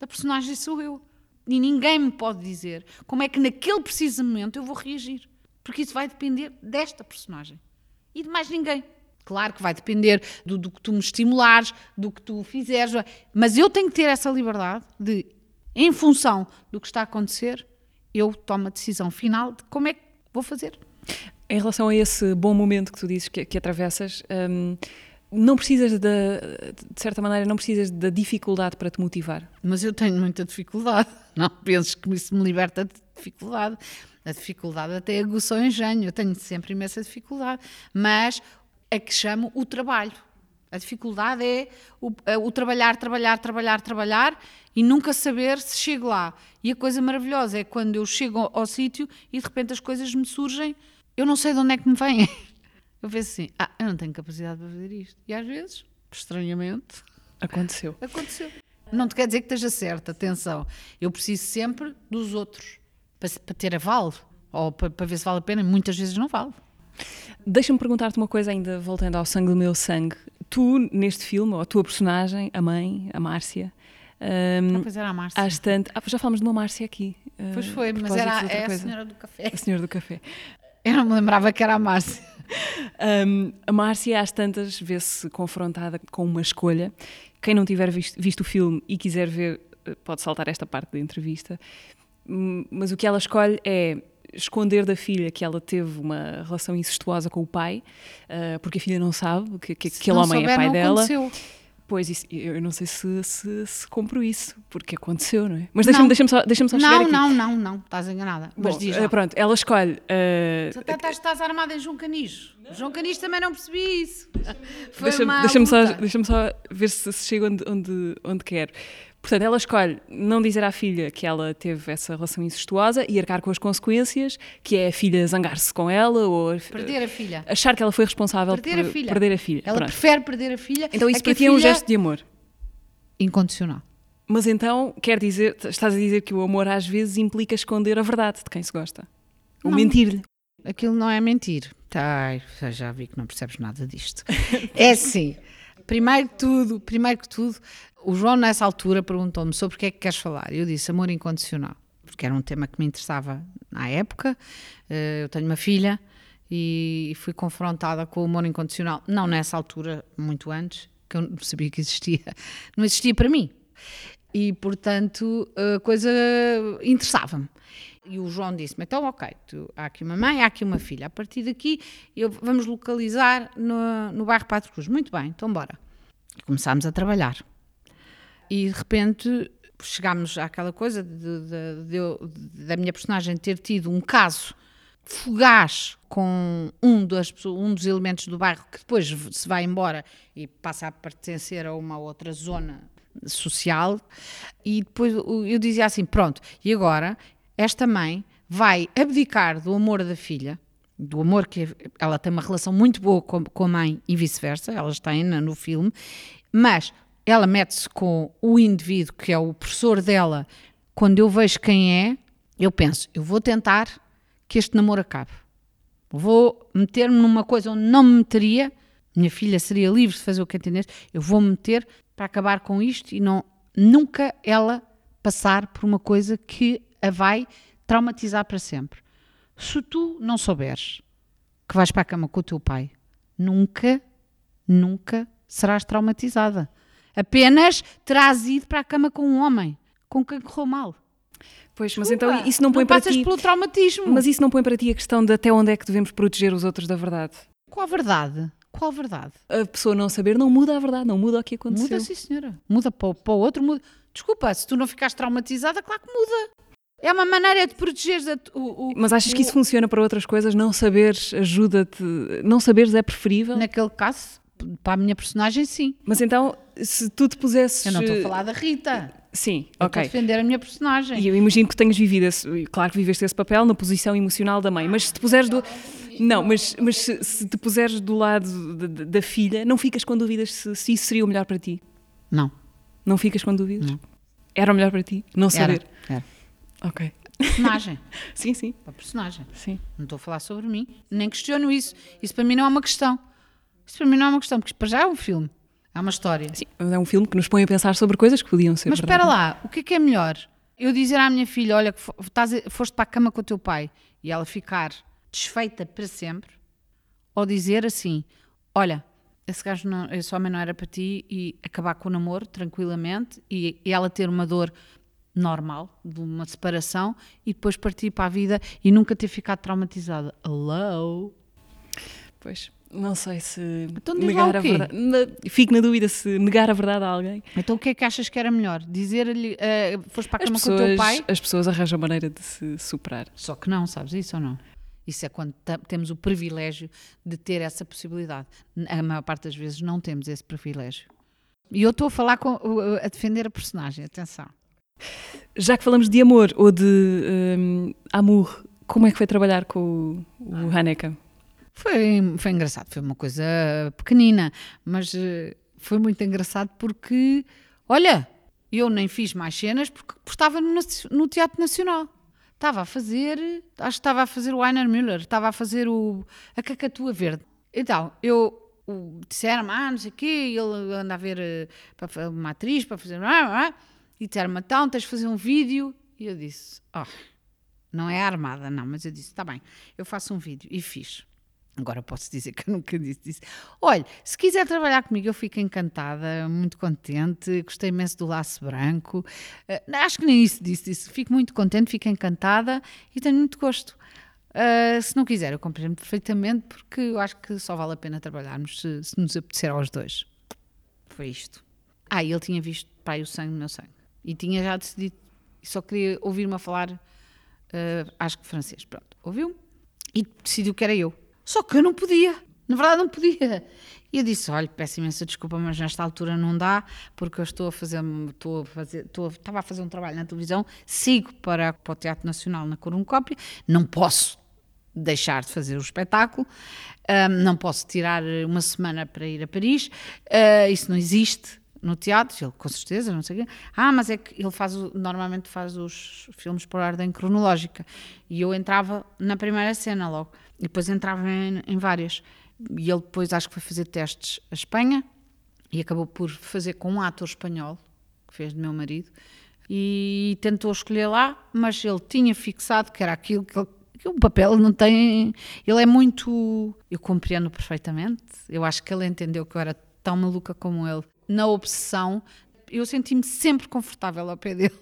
A personagem sou eu. E ninguém me pode dizer como é que naquele preciso momento eu vou reagir. Porque isso vai depender desta personagem. E de mais ninguém. Claro que vai depender do, do que tu me estimulares, do que tu fizeres, mas eu tenho que ter essa liberdade de em função do que está a acontecer, eu tomo a decisão final de como é que vou fazer. Em relação a esse bom momento que tu dizes que, que atravessas, hum, não precisas da, de certa maneira, não precisas da dificuldade para te motivar. Mas eu tenho muita dificuldade. <laughs> Não penses que isso me liberta de dificuldade. A dificuldade até aguça o engenho. Eu tenho sempre imensa dificuldade. Mas é que chamo o trabalho. A dificuldade é o, é o, trabalhar, trabalhar, trabalhar, trabalhar e nunca saber se chego lá. E a coisa maravilhosa é quando eu chego ao, ao sítio e de repente as coisas me surgem, eu não sei de onde é que me vêm. <laughs> Eu penso assim, ah, eu não tenho capacidade para fazer isto. E às vezes, estranhamente, aconteceu. <laughs> Aconteceu. Não te quer dizer que esteja certo, atenção. Eu preciso sempre dos outros para, para ter aval ou para, para, ver se vale a pena. Muitas vezes não vale. Deixa-me perguntar-te uma coisa, ainda voltando ao sangue do meu sangue. Tu, neste filme, ou a tua personagem, a mãe, a Márcia. Um, ah, pois era a Márcia. Às tanto, ah, já falamos de uma Márcia aqui. Pois foi, mas era é a senhora do café. A senhora do café. Eu não me lembrava que era a Márcia. Um, a Márcia, às tantas, vê-se confrontada com uma escolha. Quem não tiver visto, visto, o filme e quiser ver, eh, pode saltar esta parte da entrevista. Hum, mas o que ela escolhe é esconder da filha que ela teve uma relação incestuosa com o pai, uh, porque a filha não sabe que, que aquele homem souber, é pai dela. Aconteceu. Pois, isso, eu não sei se, se, se compro isso, porque aconteceu, não é? Mas deixa-me deixa só, deixa só não, chegar aqui. Não, não, não, estás enganada. Mas Bom, diz uh, pronto, ela escolhe... Uh, tu estás, estás armada em João Canijo. João Canijo também não percebi isso. Deixa-me deixa só, deixa só ver se, se chego onde, onde, onde quero. Portanto, ela escolhe não dizer à filha que ela teve essa relação incestuosa e arcar com as consequências, que é a filha zangar-se com ela ou perder a filha. Achar que ela foi responsável perder por a filha. perder a filha. Ela Pronto. prefere perder a filha. Então isso para ti é um gesto de amor. Incondicional. Mas então, quer dizer, estás a dizer que o amor às vezes implica esconder a verdade de quem se gosta. Ou mentir-lhe. Aquilo não é mentir. Ai, já vi que não percebes nada disto. <laughs> é assim, primeiro que tudo, primeiro que tudo, o João nessa altura perguntou-me sobre o que é que queres falar. Eu disse amor incondicional, porque era um tema que me interessava na época. Eh, eu tenho uma filha e fui confrontada com o amor incondicional, não nessa altura, muito antes, que eu não sabia que existia. <laughs> Não existia para mim. E, portanto, a coisa interessava-me. E o João disse-me: então, ok, tu, há aqui uma mãe, há aqui uma filha. A partir daqui, eu, vamos localizar no, no bairro Pato Cruz. Muito bem, então bora. E começámos a trabalhar. E de repente chegámos àquela coisa de, de, de, da minha personagem ter tido um caso fugaz com um, das, um dos elementos do bairro que depois se vai embora e passa a pertencer a uma outra zona social. E depois eu dizia assim: pronto, e agora esta mãe vai abdicar do amor da filha, do amor que ela tem uma relação muito boa com, com a mãe e vice-versa, elas têm no filme, mas ela mete-se com o indivíduo que é o professor dela. Quando eu vejo quem é, eu penso, eu vou tentar que este namoro acabe. Vou meter-me numa coisa onde não me meteria, minha filha seria livre de fazer o que entendesse, eu vou me meter para acabar com isto e não nunca ela passar por uma coisa que a vai traumatizar para sempre. Se tu não souberes que vais para a cama com o teu pai, nunca, nunca serás traumatizada. Apenas terás ido para a cama com um homem com quem correu mal. Pois, mas Desculpa, então isso não põe não para ti. pelo traumatismo. Mas isso não põe para ti a questão de até onde é que devemos proteger os outros da verdade? Qual a verdade? Qual a verdade? A pessoa não saber não muda a verdade, não muda o que aconteceu. Muda, sim, senhora. Muda para, para o outro, muda. Desculpa, se tu não ficares traumatizada, claro que muda. É uma maneira de proteger o, o, Mas achas que isso funciona para outras coisas? Não saberes ajuda-te. Não saberes é preferível? Naquele caso, para a minha personagem, sim. Mas então, se tu te pusesses. Eu não estou a falar da Rita. Sim, eu ok. Estou a defender a minha personagem. E eu imagino que tenhas vivido, esse, claro que viveste esse papel na posição emocional da mãe, mas se te puseres do. Não, mas, mas se, se te puseres do lado de, de, da filha, não ficas com dúvidas se, se, isso seria o melhor para ti? Não. Não ficas com dúvidas? Não. Era o melhor para ti? Não saber? Era. era. Ok. Personagem. <laughs> sim, sim. A personagem. Sim. Não estou a falar sobre mim, nem questiono isso. Isso para mim não é uma questão. Isso para mim não é uma questão, porque para já é um filme. É uma história. Sim, é um filme que nos põe a pensar sobre coisas que podiam ser Mas verdade. espera lá, o que é que é melhor? Eu dizer à minha filha, olha, que foste para a cama com o teu pai e ela ficar desfeita para sempre, ou dizer assim, olha, esse gajo, não, esse homem não era para ti e acabar com o namoro tranquilamente e, e ela ter uma dor normal, de uma separação, e depois partir para a vida e nunca ter ficado traumatizada. Hello? Pois, não sei se Então negar a verdade. Fico na dúvida se negar a verdade a alguém. Então o que é que achas que era melhor? Dizer-lhe, eh, foste para a As cama com o teu pessoas, pai? as pessoas arranjam maneira de se superar. Só que não, sabes isso ou não? Isso é quando temos o privilégio de ter essa possibilidade. A maior parte das vezes não temos esse privilégio. E eu estou a falar com, a defender a personagem, atenção. Já que falamos de amor ou de hum, amour, como é que foi trabalhar com o, o Haneka? Foi, foi engraçado, foi uma coisa pequenina, mas eh, foi muito engraçado porque, olha, eu nem fiz mais cenas porque estava no, no Teatro Nacional. Estava a fazer, acho que estava a fazer o Einer Müller, estava a fazer o, a Cacatua Verde. Então, eu disseram-me, ah, não sei o quê, ele anda a ver eh, para uma atriz para fazer, ah, ah, e disseram-me, então, tens de fazer um vídeo. E eu disse, oh, não é armada, não, mas eu disse, está bem, eu faço um vídeo. E fiz. Agora posso dizer que eu nunca disse isso. Olha, se quiser trabalhar comigo, eu fico encantada, muito contente, gostei imenso do laço branco. Eh, acho que nem isso disse, disse. Fico muito contente, fico encantada e tenho muito gosto. Eh, se não quiser, eu compreendo perfeitamente, porque eu acho que só vale a pena trabalharmos se, se nos apetecer aos dois. Foi isto. Ah, e ele tinha visto aí o sangue no meu sangue. E tinha já decidido, só queria ouvir-me a falar, eh, acho que francês. Pronto, ouviu-me e decidiu que era eu. Só que eu não podia. Na verdade, não podia. E eu disse: Olha, peço imensa desculpa, mas nesta altura não dá, porque eu estou a fazer. Estou a fazer estou a- estava a fazer um trabalho na televisão, sigo para, para o Teatro Nacional na Cornucópia, não posso deixar de fazer o espetáculo, ahm, não posso tirar uma semana para ir a Paris, ah, isso não existe no teatro, ele com certeza, não sei o quê. Ah, mas é que ele faz, o- normalmente faz os filmes por ordem cronológica, e eu entrava na primeira cena logo, e depois entrava em, em várias, e ele depois acho que foi fazer testes a Espanha, e acabou por fazer com um ator espanhol, que fez de meu marido, e tentou escolher lá, mas ele tinha fixado que era aquilo que ele o papel não tem. Ele é muito. Eu compreendo perfeitamente. Eu acho que ele entendeu que eu era tão maluca como ele. Na obsessão, eu senti-me sempre confortável ao pé dele.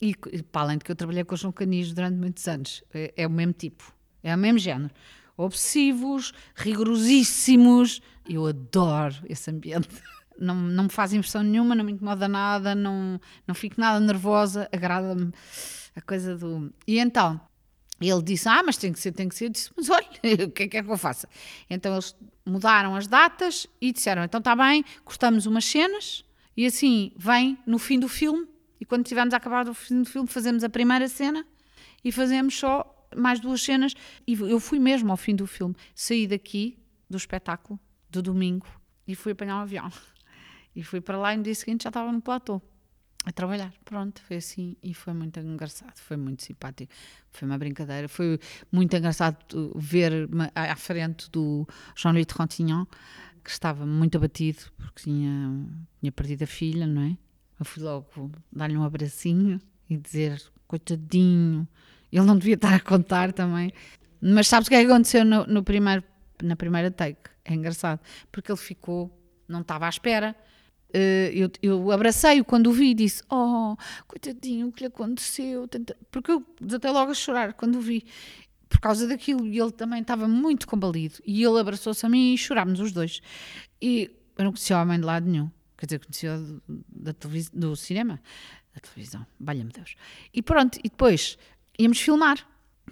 E, para além de que eu trabalhei com os Canis durante muitos anos, é, é o mesmo tipo, é o mesmo género. Obsessivos, rigorosíssimos. Eu adoro esse ambiente. <laughs> Não, não me faz impressão nenhuma, não me incomoda nada, não, não fico nada nervosa, agrada-me a coisa do. E então, ele disse: Ah, mas tem que ser, tem que ser. Eu disse: Mas olha, <laughs> o que é que é que eu faça? Então eles mudaram as datas e disseram: Então está bem, cortamos umas cenas e assim vem no fim do filme. E quando tivermos acabado o fim do filme, fazemos a primeira cena e fazemos só mais duas cenas. E eu fui mesmo ao fim do filme. Saí daqui do espetáculo do domingo e fui apanhar um avião. E fui para lá e no dia seguinte já estava no platô a trabalhar. Pronto, foi assim e foi muito engraçado, foi muito simpático. Foi uma brincadeira, foi muito engraçado uh, ver à frente do Jean-Louis Trontignan, que estava muito abatido porque tinha, tinha perdido a filha, não é? Eu fui logo dar-lhe um abracinho e dizer: coitadinho, ele não devia estar a contar também. Mas sabes o que é que aconteceu no, no primeiro, na primeira take? É engraçado, porque ele ficou, não estava à espera. Eh, eu, eu abracei-o quando o vi e disse: Oh, coitadinho, o que lhe aconteceu? Porque eu desatei logo a chorar quando o vi, por causa daquilo. E ele também estava muito combalido. E ele abraçou-se a mim e chorámos os dois. E eu não conhecia o homem de lado nenhum, quer dizer, conhecia da televis- do cinema, da televisão, valha-me Deus. E pronto, e depois íamos filmar.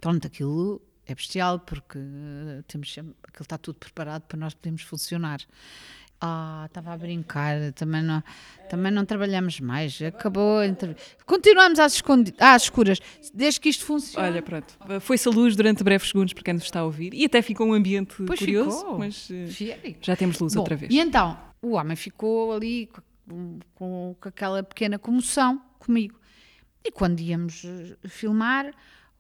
Pronto, aquilo é bestial, porque eh, temos aquilo está tudo preparado para nós podermos funcionar. Ah, estava a brincar, também não, também não trabalhamos mais, acabou a entrevista. Continuamos às, escondi- às escuras, desde que isto funcione. Olha, pronto. Foi-se a luz durante breves segundos para quem nos está a ouvir e até ficou um ambiente Pois curioso, ficou. mas eh, já temos luz Bom, outra vez. E então, o homem ficou ali com, com- com aquela pequena comoção comigo. E quando íamos eh, filmar,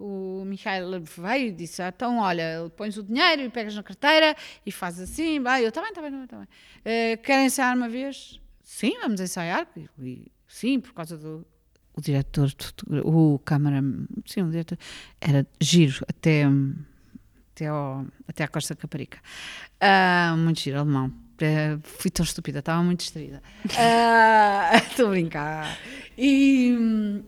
o Michael veio e disse: ah, Então, olha, pões o dinheiro e pegas na carteira e fazes assim. Ah, eu também, também, também. também. Eh, querem ensaiar uma vez? Sim, vamos ensaiar. E- sim, por causa do. O diretor, o câmara, sim, o diretor, era giro até, até, ao, até à Costa Caparica. Ah, muito giro, alemão. Eh, fui tão estúpida, estava muito distraída. <laughs> Ah, <laughs> Estou a brincar. E,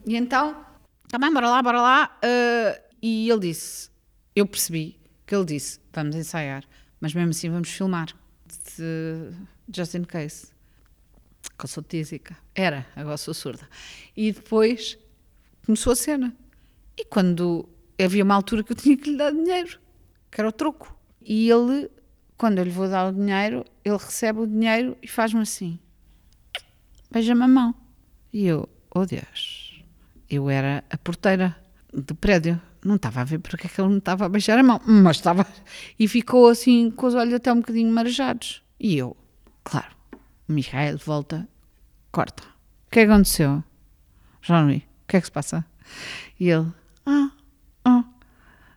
e então, tá bem, bora lá, bora lá. Uh, e ele disse, eu percebi que ele disse, vamos ensaiar, mas mesmo assim vamos filmar. De, just in case. Que eu sou tísica. Era, agora sou surda. E depois começou a cena. E quando havia uma altura que eu tinha que lhe dar dinheiro, que era o troco. E ele, quando eu lhe vou dar o dinheiro, ele recebe o dinheiro e faz-me assim: beija-me a mão. E eu, oh Deus, eu era a porteira do prédio. Não estava a ver porque é que ele me estava a beijar a mão, mas estava. <laughs> E ficou assim, com os olhos até um bocadinho marejados. E eu, claro, Michael volta, corta. O que é que aconteceu? Jean-Louis, o que é que se passa? E ele, ah, ah,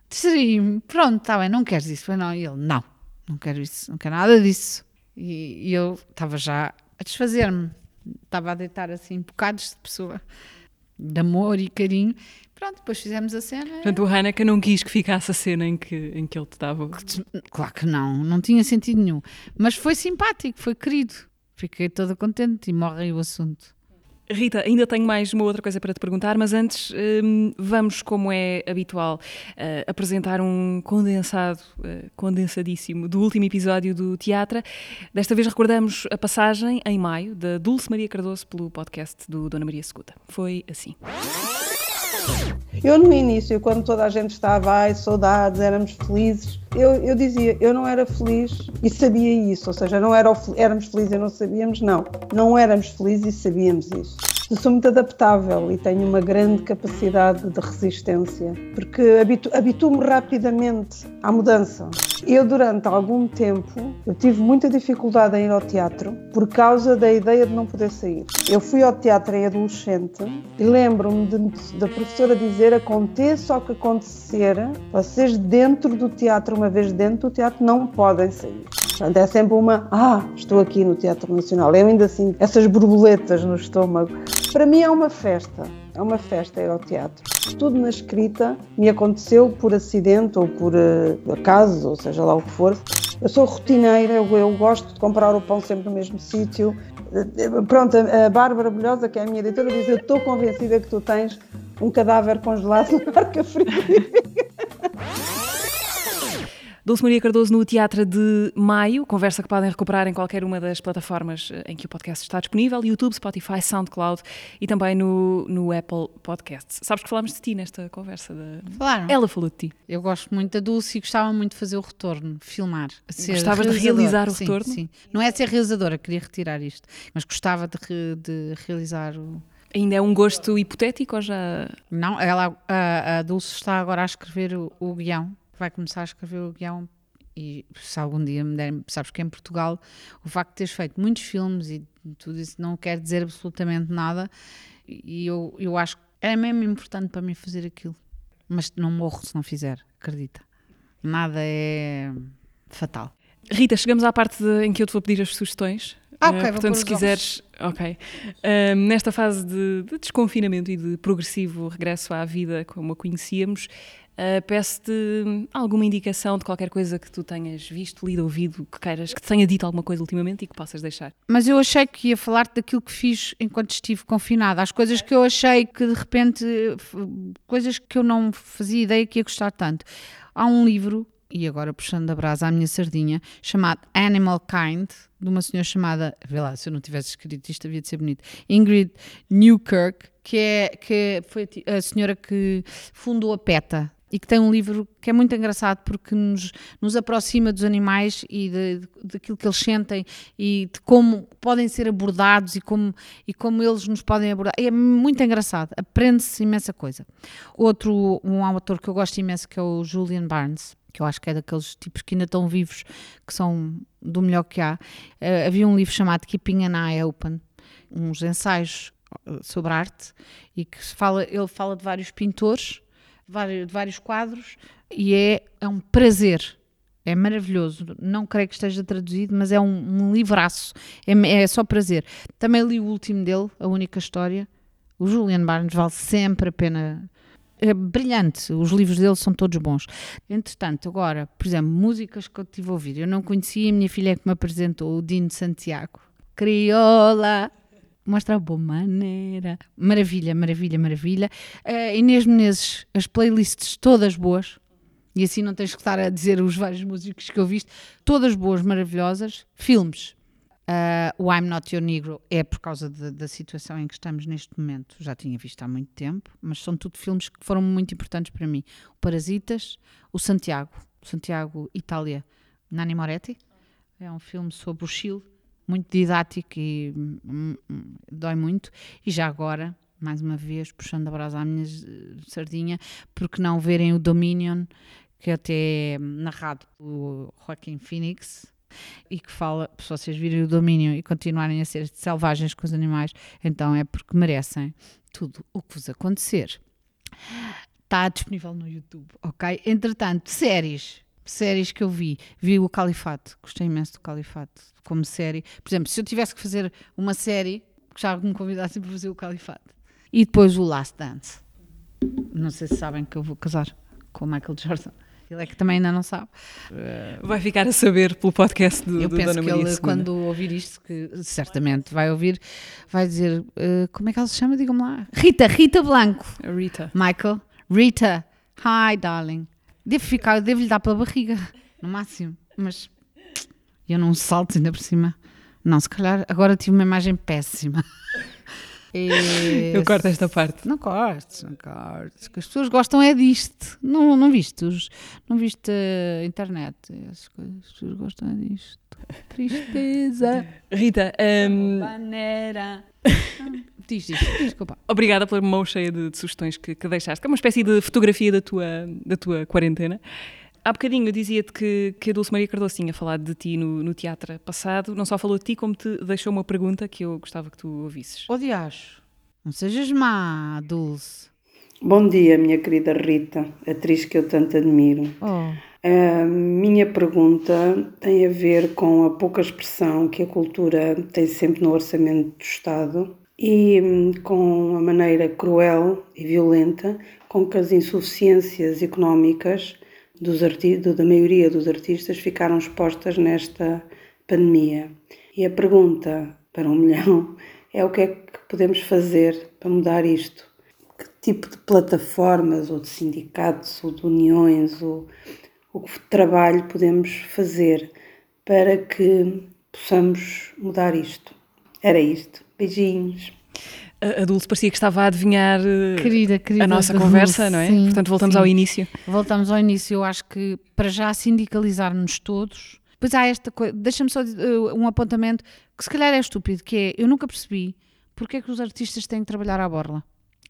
distraí-me, pronto, está bem, não queres isso, foi não? E ele, não, não quero isso, não quero nada disso. E, e eu estava já a desfazer-me, estava a deitar assim bocados de pessoa, de amor e carinho. Pronto, depois fizemos a cena. Portanto, o Haneke não quis que ficasse a cena em que, em que ele te dava. Claro que não, não tinha sentido nenhum. Mas foi simpático, foi querido. Fiquei toda contente e morre aí o assunto. Rita, ainda tenho mais uma outra coisa para te perguntar, mas antes hum, vamos, como é habitual, uh, apresentar um condensado, uh, condensadíssimo, do último episódio do Teatro. Desta vez recordamos a passagem, em maio, da Dulce Maria Cardoso pelo podcast do Dona Maria Secuta. Foi assim. Eu, no início, quando toda a gente estava, ai, saudades, éramos felizes, eu, eu dizia, eu não era feliz e sabia isso, ou seja, não era, éramos felizes e não sabíamos, não. Não éramos felizes e sabíamos isso. Eu sou muito adaptável e tenho uma grande capacidade de resistência, porque habituo-me rapidamente à mudança. Eu, durante algum tempo, eu tive muita dificuldade em ir ao teatro por causa da ideia de não poder sair. Eu fui ao teatro em adolescente e lembro-me da professora dizer aconteça o que acontecer, vocês dentro do teatro, uma vez dentro do teatro, não podem sair. Portanto, é sempre uma, ah, estou aqui no Teatro Nacional. Eu ainda assim, essas borboletas no estômago. Para mim é uma festa, é uma festa ir ao teatro. Tudo na escrita me aconteceu por acidente ou por uh, acaso, ou seja lá o que for. Eu sou rotineira, eu, eu gosto de comprar o pão sempre no mesmo sítio. Uh, pronto, a, a Bárbara Bulhosa, que é a minha editora, diz: Eu estou convencida que tu tens um cadáver congelado na arca frigorífica. <laughs> Dulce Maria Cardoso no Teatro de Maio, conversa que podem recuperar em qualquer uma das plataformas eh, em que o podcast está disponível, YouTube, Spotify, SoundCloud e também no, no Apple Podcasts. Sabes que falámos de ti nesta conversa? De... Falaram. Ela falou de ti. Eu gosto muito da Dulce e gostava muito de fazer o retorno, filmar. Gostavas de realizar o sim, retorno? Sim, não é ser realizadora, queria retirar isto, mas gostava de, re, de realizar o... Ainda é um gosto hipotético ou já... Não, ela, a, a Dulce está agora a escrever o, o guião vai começar a escrever o guião e se algum dia me derem, sabes que em Portugal o facto de teres feito muitos filmes e tudo isso não quer dizer absolutamente nada e eu, eu acho que é mesmo importante para mim fazer aquilo, mas não morro se não fizer, acredita. Nada é fatal. Rita, chegamos à parte de, em que eu te vou pedir as sugestões. Ah, ok, uh, portanto, se quiseres, ok. Uh, nesta fase de, de, desconfinamento e de progressivo regresso à vida como a conhecíamos, Uh, Peço-te alguma indicação de qualquer coisa que tu tenhas visto, lido, ouvido, que queiras, que te tenha dito alguma coisa ultimamente e que possas deixar. Mas eu achei que ia falar-te daquilo que fiz enquanto estive confinada, as coisas que eu achei que de repente, coisas que eu não fazia ideia que ia gostar tanto. Há um livro, e agora puxando a brasa à minha sardinha, chamado Animal Kind, de uma senhora chamada, vê lá, se eu não tivesse escrito isto havia de ser bonito, Ingrid Newkirk, que, é, que foi a senhora que fundou a PETA, e que tem um livro que é muito engraçado porque nos, nos aproxima dos animais e de, daquilo que eles sentem e de como podem ser abordados e como, e como eles nos podem abordar. É muito engraçado, aprende-se imensa coisa. Outro, um autor que eu gosto imenso que é o Julian Barnes, que eu acho que é daqueles tipos que ainda estão vivos, que são do melhor que há. Uh, havia um livro chamado Keeping an Eye Open, uns ensaios sobre arte, e que fala, ele fala de vários pintores de vários quadros e é, é um prazer. É maravilhoso. Não creio que esteja traduzido, mas é um, um livraço. É, é só prazer. Também li o último dele, A Única História. O Julian Barnes vale sempre a pena. É brilhante. Os livros dele são todos bons. Entretanto, agora, por exemplo, músicas que eu tive a ouvir. Eu não conhecia, a minha filha é que me apresentou, o Dino Santiago. Crioula, Mostra a boa maneira. Maravilha, maravilha, maravilha. Uh, Inês Menezes, as playlists todas boas. E assim não tens que estar a dizer os vários músicos que eu viste. Todas boas, maravilhosas. Filmes. Uh, o I'm Not Your Negro é por causa de, da situação em que estamos neste momento. Já tinha visto há muito tempo, mas são tudo filmes que foram muito importantes para mim. O Parasitas, o Santiago, Santiago Itália, Nani Moretti. É um filme sobre o Chile, muito didático e hum, hum, dói muito. E já agora, mais uma vez, puxando a brasa à minha eh, sardinha, porque não verem o Dominion, que até é narrado pelo Joaquim Phoenix, e que fala, se vocês virem o domínio e continuarem a ser selvagens com os animais, então é porque merecem tudo o que vos acontecer. Está disponível no YouTube, ok? Entretanto, séries. Séries que eu vi. Vi o Califato. Gostei imenso do Califato como série. Por exemplo, se eu tivesse que fazer uma série, gostava que me convidassem para fazer o Califato. E depois o Last Dance. Não sei se sabem que eu vou casar com o Michael Jordan. Ele é que também ainda não sabe. Vai ficar a saber pelo podcast do, Eu do penso Dona que Maria ele, quando ouvir isto, que certamente vai ouvir, vai dizer: uh, como é que ela se chama? Digam-me lá. Rita, Rita Blanco. Rita. Michael, Rita, hi darling. Devo ficar, devo lhe dar pela barriga, no máximo. Mas eu não salto ainda por cima. Não, se calhar agora tive uma imagem péssima. E- <laughs> Eu corto esta parte. Não cortes, não cortes. Que as pessoas gostam é disto. Não, não viste? Os, não viste a internet? Coisas. As pessoas gostam é disto. Tristeza. <laughs> Rita, hum, Maneira. <laughs> Diz, diz, desculpa. obrigada pela mão cheia de, de sugestões que, que deixaste, que é uma espécie de fotografia da tua, da tua quarentena. Há bocadinho eu dizia-te que, que a Dulce Maria Cardoso tinha falado de ti no, no teatro passado, não só falou de ti, como te deixou uma pergunta que eu gostava que tu ouvisses. Odiacho. Não sejas má, Dulce. Bom dia, minha querida Rita, atriz que eu tanto admiro. Oh. A minha pergunta tem a ver com a pouca expressão que a cultura tem sempre no orçamento do Estado e hum, com a maneira cruel e violenta com que as insuficiências económicas dos da maioria dos artistas ficaram expostas nesta pandemia. E a pergunta para um <laughs> milhão é o que é que podemos fazer para mudar isto? que tipo de plataformas ou de sindicatos ou de uniões ou o que trabalho podemos fazer para que possamos mudar isto. Era isto. Beijinhos. A, a Dulce parecia que estava a adivinhar eh, Querida, querida a nossa conversa, não é? sim, Portanto, voltamos sim. ao início. Voltamos ao início. Eu acho que para já sindicalizar-nos todos. Pois há esta coisa. Deixa-me só uh, um apontamento que se calhar é estúpido, que é eu nunca percebi porque é que os artistas têm que trabalhar à borla.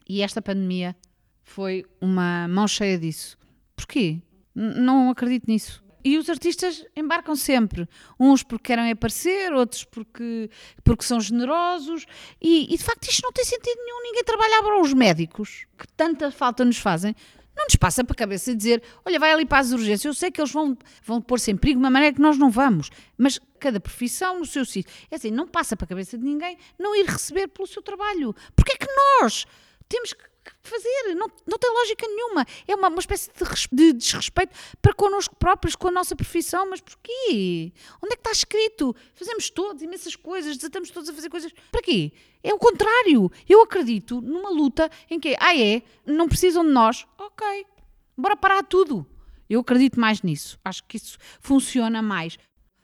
E esta pandemia foi uma mão cheia disso. Porquê? N- não acredito nisso. E os artistas embarcam sempre. Uns porque querem aparecer, outros porque, porque são generosos. E, e, de facto isto não tem sentido nenhum. Ninguém trabalha à borla. Os médicos, que tanta falta nos fazem, não nos passa para a cabeça dizer: olha, vai ali para as urgências. Eu sei que eles vão, vão pôr-se em perigo de uma maneira que nós não vamos, mas cada profissão no seu sítio. É assim, não passa para a cabeça de ninguém não ir receber pelo seu trabalho. Porque é que nós temos que fazer? Não, não tem lógica nenhuma. É uma, uma espécie de, de desrespeito para connosco próprios, com a nossa profissão. Mas porquê? Onde é que está escrito? Fazemos todos imensas coisas, desatamos todos a fazer coisas. Para quê? É o contrário. Eu acredito numa luta em que, ah é, não precisam de nós. Ok, bora parar tudo. Eu acredito mais nisso. Acho que isso funciona mais.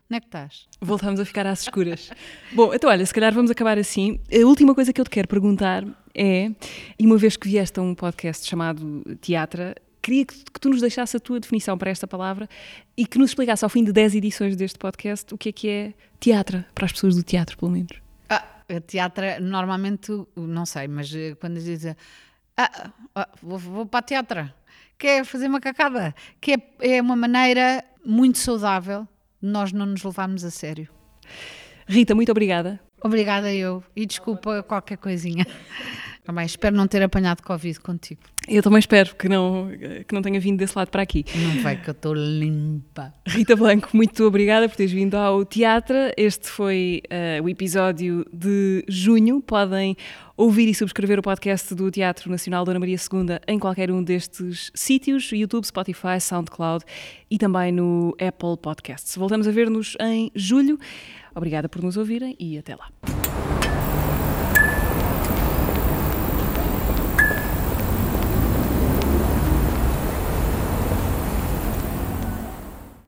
Onde é que estás? Voltamos a ficar às escuras. <laughs> Bom, então olha, se calhar vamos acabar assim. A última coisa que eu te quero perguntar é, e uma vez que vieste a um podcast chamado Teatra, queria que, que tu nos deixasse a tua definição para esta palavra e que nos explicasse ao fim de 10 edições deste podcast o que é que é teatro, para as pessoas do teatro, pelo menos. Ah, teatro, normalmente, não sei, mas eh, quando dizem ah, ah, vou, vou para a teatro, quer fazer uma cacada, que é, é uma maneira muito saudável nós não nos levarmos a sério. Rita, muito obrigada. Obrigada eu e desculpa qualquer coisinha. Também espero não ter apanhado Covid contigo. Eu também espero que não, que não tenha vindo desse lado para aqui. Não vai que eu estou limpa. Rita Blanco, muito obrigada por teres vindo ao teatro. Este foi eh, o episódio de junho. Podem ouvir e subscrever o podcast do Teatro Nacional Dona Maria II em qualquer um destes sítios: YouTube, Spotify, SoundCloud e também no Apple Podcasts. Voltamos a ver-nos em julho. Obrigada por nos ouvirem e até lá.